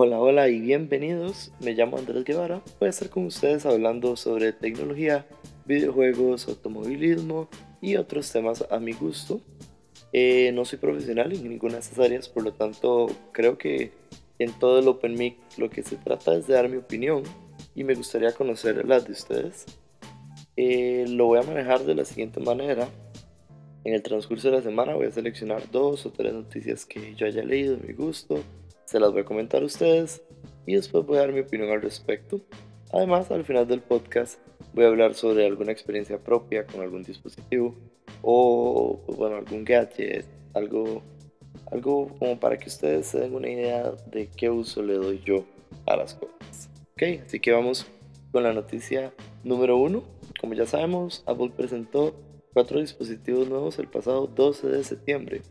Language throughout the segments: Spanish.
Hola, hola y bienvenidos. Me llamo Andrés Guevara. Voy a estar con ustedes hablando sobre tecnología, videojuegos, automovilismo y otros temas a mi gusto. Eh, no soy profesional en ninguna de esas áreas, por lo tanto creo que en todo el Open Mic lo que se trata es de dar mi opinión y me gustaría conocer las de ustedes. Eh, lo voy a manejar de la siguiente manera. En el transcurso de la semana voy a seleccionar dos o tres noticias que yo haya leído de mi gusto, se las voy a comentar a ustedes y después voy a dar mi opinión al respecto. Además, al final del podcast voy a hablar sobre alguna experiencia propia con algún dispositivo o pues, bueno, algún gadget, algo, algo como para que ustedes se den una idea de qué uso le doy yo a las cosas. Ok, así que vamos con la noticia número uno. Como ya sabemos, Apple presentó cuatro dispositivos nuevos el pasado 12 de septiembre.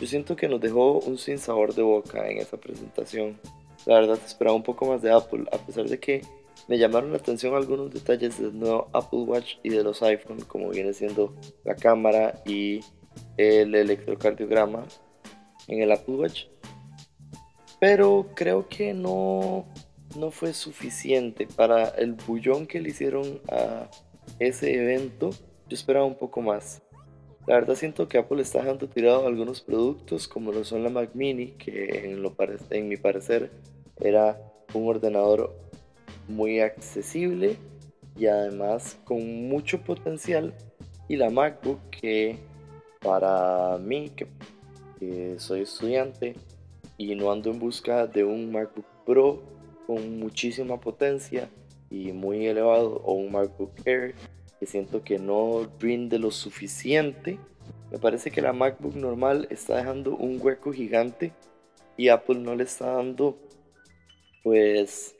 Yo siento que nos dejó un sin sabor de boca en esa presentación. La verdad esperaba un poco más de Apple, a pesar de que me llamaron la atención algunos detalles del nuevo Apple Watch y de los iPhone, como viene siendo la cámara y el electrocardiograma en el Apple Watch. Pero creo que no, no fue suficiente para el bullón que le hicieron a ese evento. Yo esperaba un poco más. La verdad siento que Apple está dejando tirado algunos productos como lo son la Mac Mini, que en, lo mi parecer era un ordenador muy accesible y además con mucho potencial y la MacBook que para mí que, soy estudiante y no ando en busca de un MacBook Pro con muchísima potencia y muy elevado o un MacBook Air siento que no rinde lo suficiente me parece que la MacBook normal está dejando un hueco gigante y Apple no le está dando pues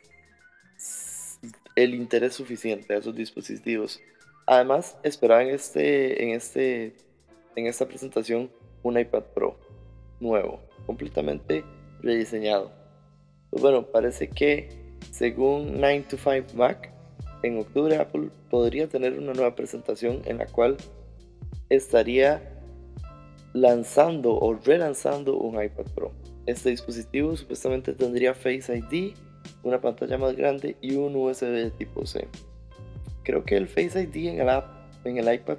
el interés suficiente a esos dispositivos. Además, esperaba en, este, en, este, en esta presentación un iPad Pro nuevo, completamente rediseñado. Pues bueno, parece que según 9 to 5 Mac, en octubre Apple podría tener una nueva presentación en la cual estaría lanzando o relanzando un iPad Pro. Este dispositivo supuestamente tendría Face ID una pantalla más grande y un USB de tipo C. Creo que el Face ID en el, iPad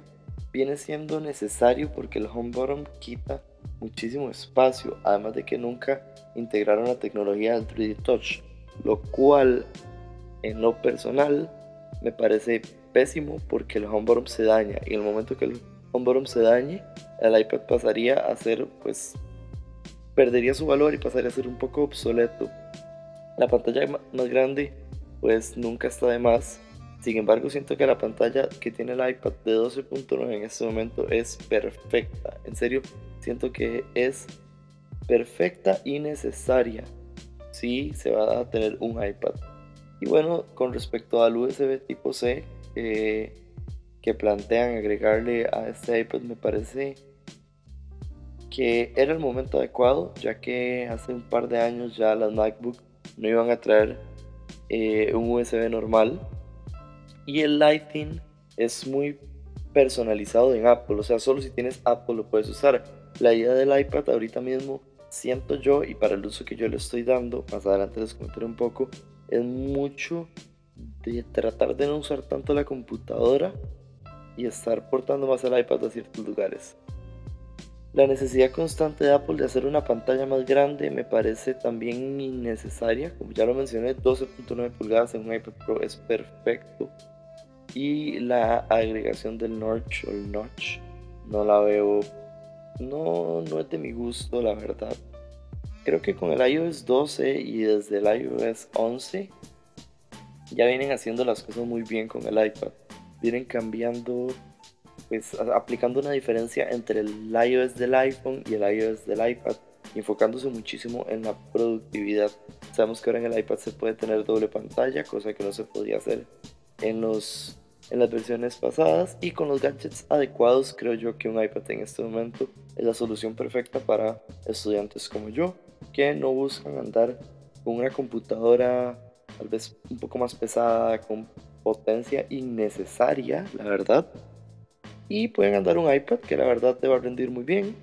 viene siendo necesario porque el home button quita muchísimo espacio, además de que nunca integraron la tecnología del 3D Touch, lo cual en lo personal me parece pésimo porque el home button se daña y en el momento que el home button se dañe, el iPad pasaría a ser pues perdería su valor y pasaría a ser un poco obsoleto la pantalla más grande pues nunca está de más. Sin embargo, siento que la pantalla que tiene el iPad de 12.9 en este momento es perfecta. En serio, siento que es perfecta y necesaria si se va a tener un iPad. Y bueno, con respecto al USB tipo C eh, que plantean agregarle a este iPad, me parece que era el momento adecuado, ya que hace un par de años ya las MacBook no iban a traer eh, un USB normal. Y el Lighting es muy personalizado en Apple, o sea, solo si tienes Apple lo puedes usar. La idea del iPad ahorita mismo siento yo y para el uso que yo le estoy dando, más adelante les comentaré un poco, es mucho de tratar de no usar tanto la computadora y estar portando más el iPad a ciertos lugares. La necesidad constante de Apple de hacer una pantalla más grande me parece también innecesaria. Como ya lo mencioné, 12.9 pulgadas en un iPad Pro es perfecto. Y la agregación del notch o el notch no la veo. No, no es de mi gusto, la verdad. Creo que con el iOS 12 y desde el iOS 11 ya vienen haciendo las cosas muy bien con el iPad. Vienen cambiando pues aplicando una diferencia entre el iOS del iPhone y el iOS del iPad, enfocándose muchísimo en la productividad. Sabemos que ahora en el iPad se puede tener doble pantalla, cosa que no se podía hacer en, los, en las versiones pasadas y con los gadgets adecuados creo yo que un iPad en este momento es la solución perfecta para estudiantes como yo que no buscan andar con una computadora tal vez un poco más pesada, con potencia innecesaria, la verdad, y pueden andar un iPad que la verdad te va a rendir muy bien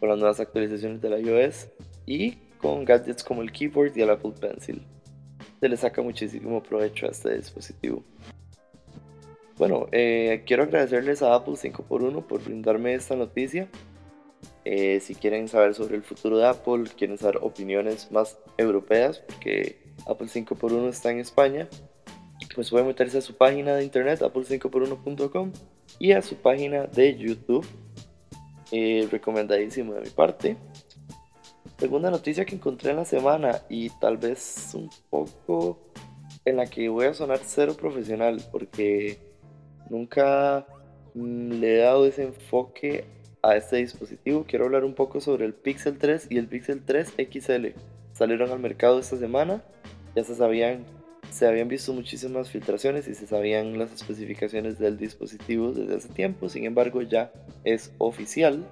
con las nuevas actualizaciones de la iOS y con gadgets como el keyboard y el Apple Pencil. Se le saca muchísimo provecho a este dispositivo. Bueno, eh, quiero agradecerles a Apple 5x1 por brindarme esta noticia. Eh, si quieren saber sobre el futuro de Apple, quieren saber opiniones más europeas, porque Apple 5x1 está en España, pues pueden meterse a su página de internet, apple5x1.com, y a su página de YouTube. Eh, recomendadísimo de mi parte. Segunda noticia que encontré en la semana y tal vez un poco en la que voy a sonar cero profesional porque Nunca mm, le he dado ese enfoque a este dispositivo. Quiero hablar un poco sobre el Pixel 3 y el Pixel 3 XL. Salieron al mercado esta semana. Ya se sabían, se habían visto muchísimas filtraciones y se sabían las especificaciones del dispositivo desde hace tiempo. Sin embargo, ya es oficial.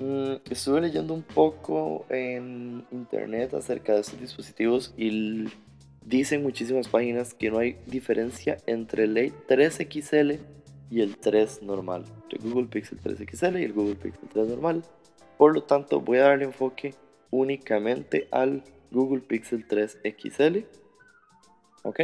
Mm, estuve leyendo un poco en internet acerca de estos dispositivos y Dicen muchísimas páginas que no hay diferencia entre el 3 XL y el 3 normal, el Google Pixel 3 XL y el Google Pixel 3 normal. Por lo tanto, voy a darle enfoque únicamente al Google Pixel 3 XL. Ok.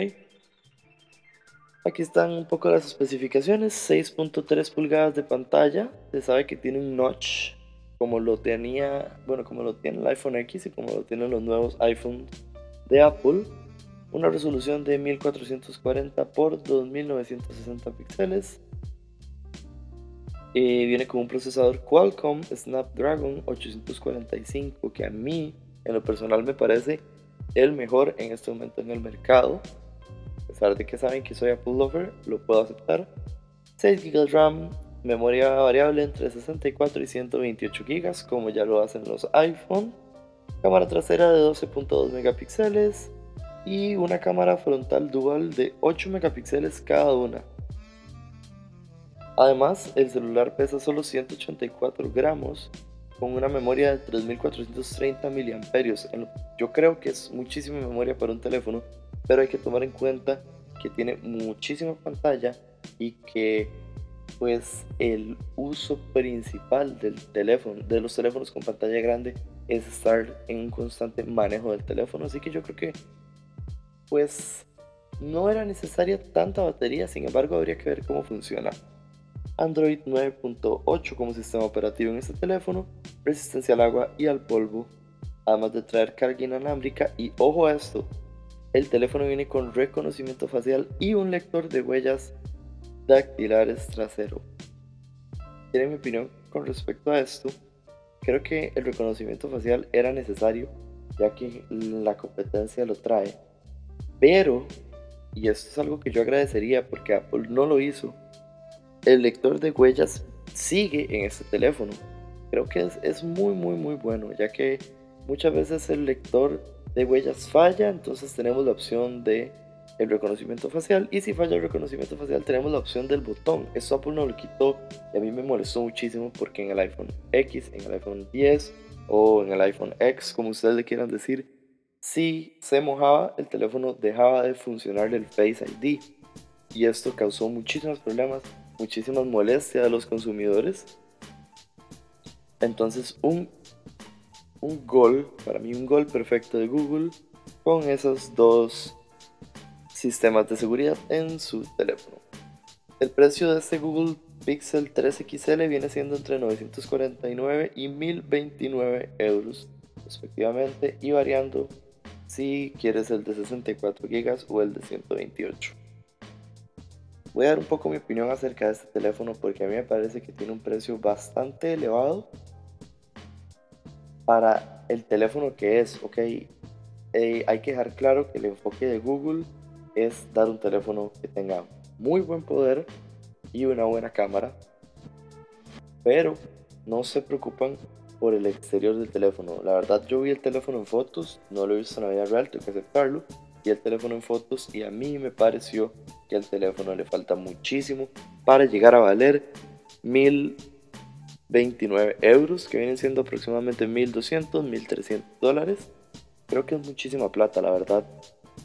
Aquí están un poco las especificaciones. 6.3 pulgadas de pantalla. Se sabe que tiene un notch como lo tenía, bueno, como lo tiene el iPhone X y como lo tienen los nuevos iPhones de Apple una resolución de 1440 por 2960 píxeles. Eh, viene con un procesador Qualcomm Snapdragon 845 que a mí en lo personal me parece el mejor en este momento en el mercado. A pesar de que saben que soy Apple lover, lo puedo aceptar. 6 GB de RAM, memoria variable entre 64 y 128 GB como ya lo hacen los iPhone. Cámara trasera de 12.2 megapíxeles y una cámara frontal dual de 8 megapíxeles cada una. Además, el celular pesa solo 184 gramos con una memoria de 3430 mAh. Yo creo que es muchísima memoria para un teléfono, pero hay que tomar en cuenta que tiene muchísima pantalla y que pues el uso principal del teléfono, de los teléfonos con pantalla grande es estar en un constante manejo del teléfono, así que yo creo que pues no era necesaria tanta batería, sin embargo habría que ver cómo funciona. Android 9.8 como sistema operativo en este teléfono, resistencia al agua y al polvo, además de traer carga inalámbrica y ojo a esto, el teléfono viene con reconocimiento facial y un lector de huellas dactilares trasero. ¿Quieren mi opinión con respecto a esto? Creo que el reconocimiento facial era necesario ya que la competencia lo trae pero, y esto es algo que yo agradecería porque Apple no lo hizo, el lector de huellas sigue en este teléfono. Creo que es, muy, muy, muy bueno, ya que muchas veces el lector de huellas falla, entonces tenemos la opción de el reconocimiento facial y si falla el reconocimiento facial tenemos la opción del botón. Eso Apple no lo quitó y a mí me molestó muchísimo porque en el iPhone X, en el iPhone 10 o en el iPhone X, como ustedes le quieran decir, si se mojaba, el teléfono dejaba de funcionar el Face ID y esto causó muchísimos problemas, muchísimas molestias a los consumidores. Entonces un, un gol, para mí un gol perfecto de Google con esos dos sistemas de seguridad en su teléfono. El precio de este Google Pixel 3 XL viene siendo entre 949 y 1029 euros respectivamente y variando si quieres el de 64 GB o el de 128. Voy a dar un poco mi opinión acerca de este teléfono porque a mí me parece que tiene un precio bastante elevado para el teléfono que es, ok. Eh, hay que dejar claro que el enfoque de Google es dar un teléfono que tenga muy buen poder y una buena cámara, pero no se preocupan por el exterior del teléfono. La verdad yo vi el teléfono en fotos, no lo he visto en la vida real, tengo que aceptarlo. Y el teléfono en fotos y a mí me pareció que al teléfono le falta muchísimo para llegar a valer 1029 euros, que vienen siendo aproximadamente 1200, 1300 dólares. Creo que es muchísima plata, la verdad.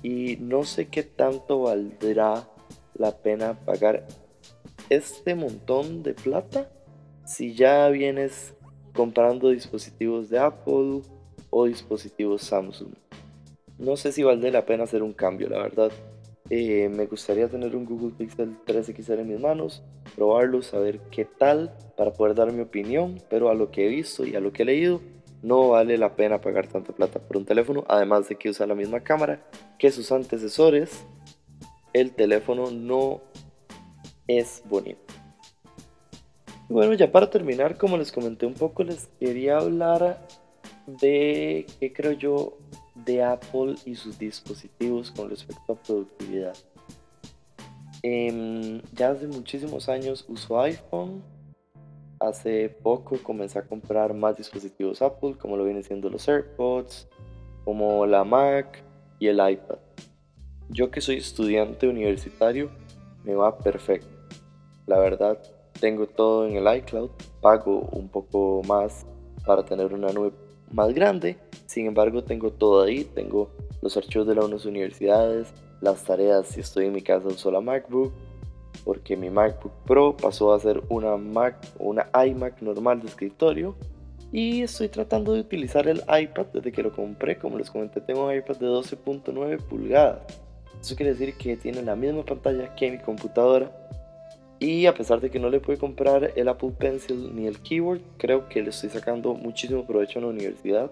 Y no sé qué tanto valdrá la pena pagar este montón de plata si ya vienes comprando dispositivos de Apple o dispositivos Samsung. No sé si vale la pena hacer un cambio, la verdad. Eh, me gustaría tener un Google Pixel 3 XL en mis manos, probarlo, saber qué tal para poder dar mi opinión, pero a lo que he visto y a lo que he leído, no vale la pena pagar tanta plata por un teléfono, además de que usa la misma cámara que sus antecesores. El teléfono no es bonito. bueno, ya para terminar, como les comenté un poco, les quería hablar de qué creo yo de Apple y sus dispositivos con respecto a productividad. Em, ya hace muchísimos años uso iPhone. Hace poco comencé a comprar más dispositivos Apple, como lo vienen siendo los AirPods, como la Mac y el iPad. Yo que soy estudiante universitario, me va perfecto. La verdad, tengo todo en el iCloud, pago un poco más para tener una nube más grande. Sin embargo, tengo todo ahí. Tengo los archivos de las universidades, las tareas. Si estoy en mi casa, uso la MacBook. Porque mi MacBook Pro pasó a ser una Mac una iMac normal de escritorio. Y estoy tratando de utilizar el iPad desde que lo compré. Como les comenté, tengo un iPad de 12.9 pulgadas. Eso quiere decir que tiene la misma pantalla que mi computadora y a pesar de que no le pude comprar el Apple Pencil ni el keyboard, creo que le estoy sacando muchísimo provecho en la universidad.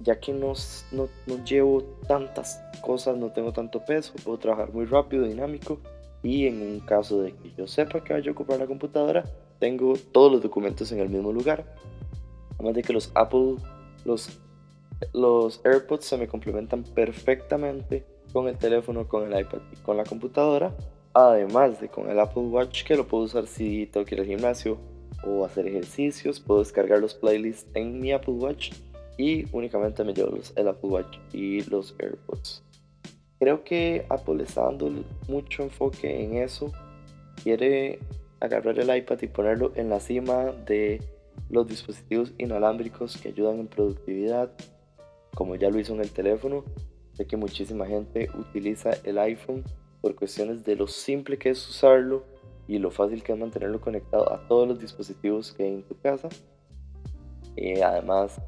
Ya que no, no, no llevo tantas cosas, no tengo tanto peso, puedo trabajar muy rápido, dinámico. Y en un caso de que yo sepa que vaya a ocupar la computadora, tengo todos los documentos en el mismo lugar. Además de que los Apple, los, los AirPods se me complementan perfectamente con el teléfono, con el iPad y con la computadora. Además de con el Apple Watch que lo puedo usar si tengo que ir al gimnasio o hacer ejercicios, puedo descargar los playlists en mi Apple Watch y únicamente me llevo los, el Apple Watch y los AirPods. Creo que Apple está dando mucho enfoque en eso. Quiere agarrar el iPad y ponerlo en la cima de los dispositivos inalámbricos que ayudan en productividad, como ya lo hizo en el teléfono. Sé que muchísima gente utiliza el iPhone por cuestiones de lo simple que es usarlo y lo fácil que es mantenerlo conectado a todos los dispositivos que hay en tu casa. Eh, además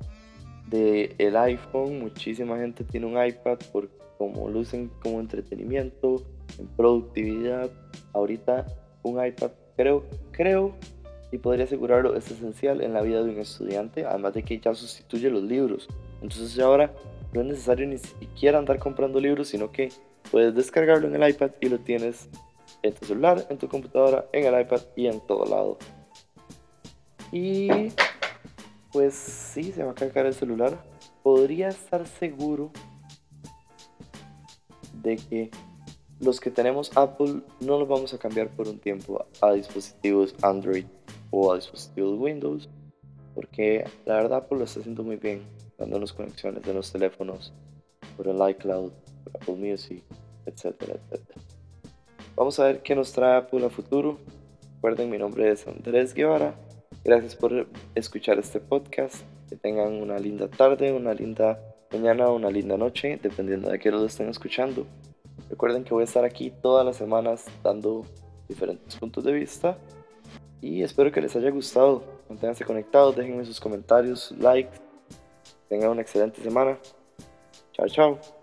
del el iPhone, muchísima gente tiene un iPad por como lo usan como entretenimiento, en productividad. Ahorita un iPad creo, creo y podría asegurarlo es esencial en la vida de un estudiante, además de que ya sustituye los libros. Entonces ahora no es necesario ni siquiera andar comprando libros, sino que puedes descargarlo en el iPad y lo tienes en tu celular, en tu computadora, en el iPad y en todo lado. Y pues sí, se va a cargar el celular. Podría estar seguro de que los que tenemos Apple no los vamos a cambiar por un tiempo a dispositivos Android o a dispositivos Windows. Porque la verdad Apple lo está haciendo muy bien, dándonos conexiones de los teléfonos por el iCloud Apple Music, etcétera, etcétera. Vamos a ver qué nos trae Apple a futuro. Recuerden, mi nombre es Andrés Guevara. Gracias por escuchar este podcast. Que tengan una linda tarde, una linda mañana, una linda noche, dependiendo de qué lo estén escuchando. Recuerden que voy a estar aquí todas las semanas dando diferentes puntos de vista. Y espero que les haya gustado. Manténganse conectados, déjenme sus comentarios, likes. Tengan una excelente semana. Chao, chao.